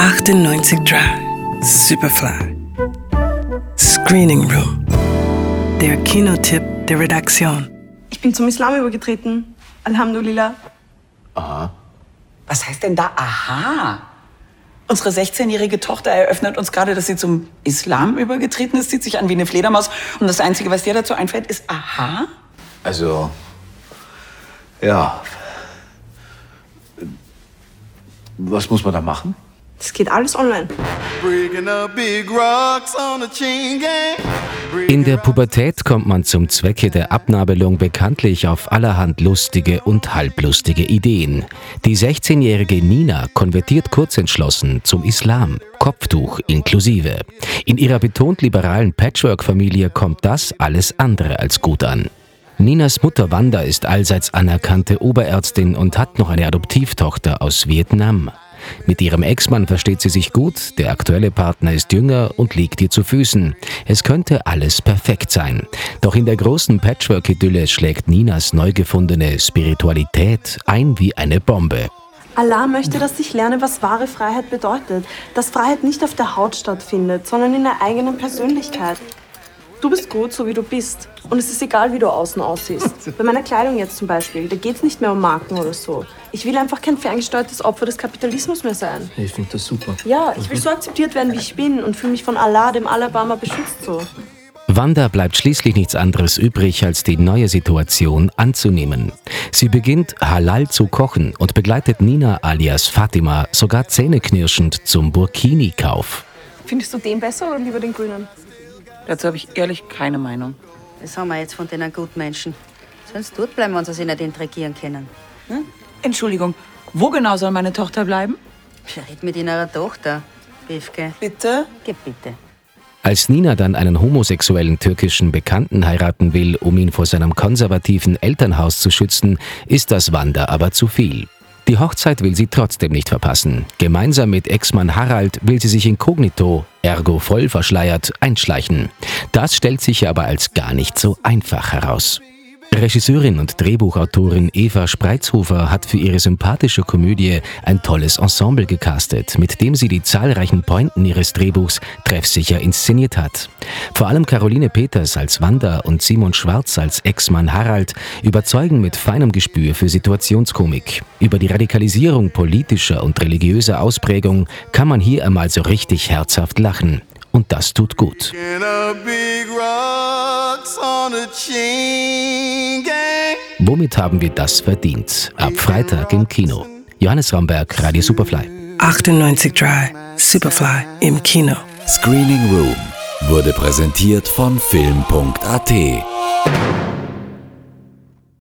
98 Drive, Superfly. Screening Room. Der Kinotipp der Redaktion. Ich bin zum Islam übergetreten. Alhamdulillah. Was heißt denn da aha? Unsere 16-jährige Tochter eröffnet uns gerade, dass sie zum Islam übergetreten ist, zieht sich an wie eine Fledermaus. Und das Einzige, was dir dazu einfällt, ist aha? Also, ja. Was muss man da machen? Das geht alles online. In der Pubertät kommt man zum Zwecke der Abnabelung bekanntlich auf allerhand lustige und halblustige Ideen. Die 16-jährige Nina konvertiert kurzentschlossen zum Islam, Kopftuch inklusive. In ihrer betont liberalen Patchwork-Familie kommt das alles andere als gut an. Ninas Mutter Wanda ist allseits anerkannte Oberärztin und hat noch eine Adoptivtochter aus Vietnam. Mit ihrem Ex-Mann versteht sie sich gut, der aktuelle Partner ist jünger und liegt ihr zu Füßen. Es könnte alles perfekt sein. Doch in der großen Patchwork-Idylle schlägt Ninas neu gefundene Spiritualität ein wie eine Bombe. Allah möchte, dass ich lerne, was wahre Freiheit bedeutet. Dass Freiheit nicht auf der Haut stattfindet, sondern in der eigenen Persönlichkeit. Du bist gut, so wie du bist. Und es ist egal, wie du außen aussiehst. Bei meiner Kleidung jetzt zum Beispiel, da geht es nicht mehr um Marken oder so. Ich will einfach kein ferngesteuertes Opfer des Kapitalismus mehr sein. Ich finde das super. Ja, ich will so akzeptiert werden, wie ich bin und fühle mich von Allah, dem Alabama, beschützt so. Wanda bleibt schließlich nichts anderes übrig, als die neue Situation anzunehmen. Sie beginnt halal zu kochen und begleitet Nina alias Fatima sogar zähneknirschend zum Burkini-Kauf. Findest du den besser oder lieber den grünen? Dazu habe ich ehrlich keine Meinung. Das haben wir jetzt von den Gutmenschen. Sollen sie dort bleiben, wenn sie sich nicht intrigieren können? Entschuldigung, wo genau soll meine Tochter bleiben? Red mit ihrer Tochter, Bifke. Bitte? Geh bitte. Als Nina dann einen homosexuellen türkischen Bekannten heiraten will, um ihn vor seinem konservativen Elternhaus zu schützen, ist das Wanda aber zu viel. Die Hochzeit will sie trotzdem nicht verpassen. Gemeinsam mit Ex-Mann Harald will sie sich inkognito, ergo voll verschleiert, einschleichen. Das stellt sich aber als gar nicht so einfach heraus. Regisseurin und Drehbuchautorin Eva Spreizhofer hat für ihre sympathische Komödie ein tolles Ensemble gecastet, mit dem sie die zahlreichen Pointen ihres Drehbuchs treffsicher inszeniert hat. Vor allem Caroline Peters als Wanda und Simon Schwarz als Ex-Mann Harald überzeugen mit feinem Gespür für Situationskomik. Über die Radikalisierung politischer und religiöser Ausprägung kann man hier einmal so richtig herzhaft lachen. Und das tut gut. Womit haben wir das verdient? Ab Freitag im Kino. Johannes Ramberg, Radio Superfly. 98 Drive, Superfly im Kino. Screening Room wurde präsentiert von Film.at.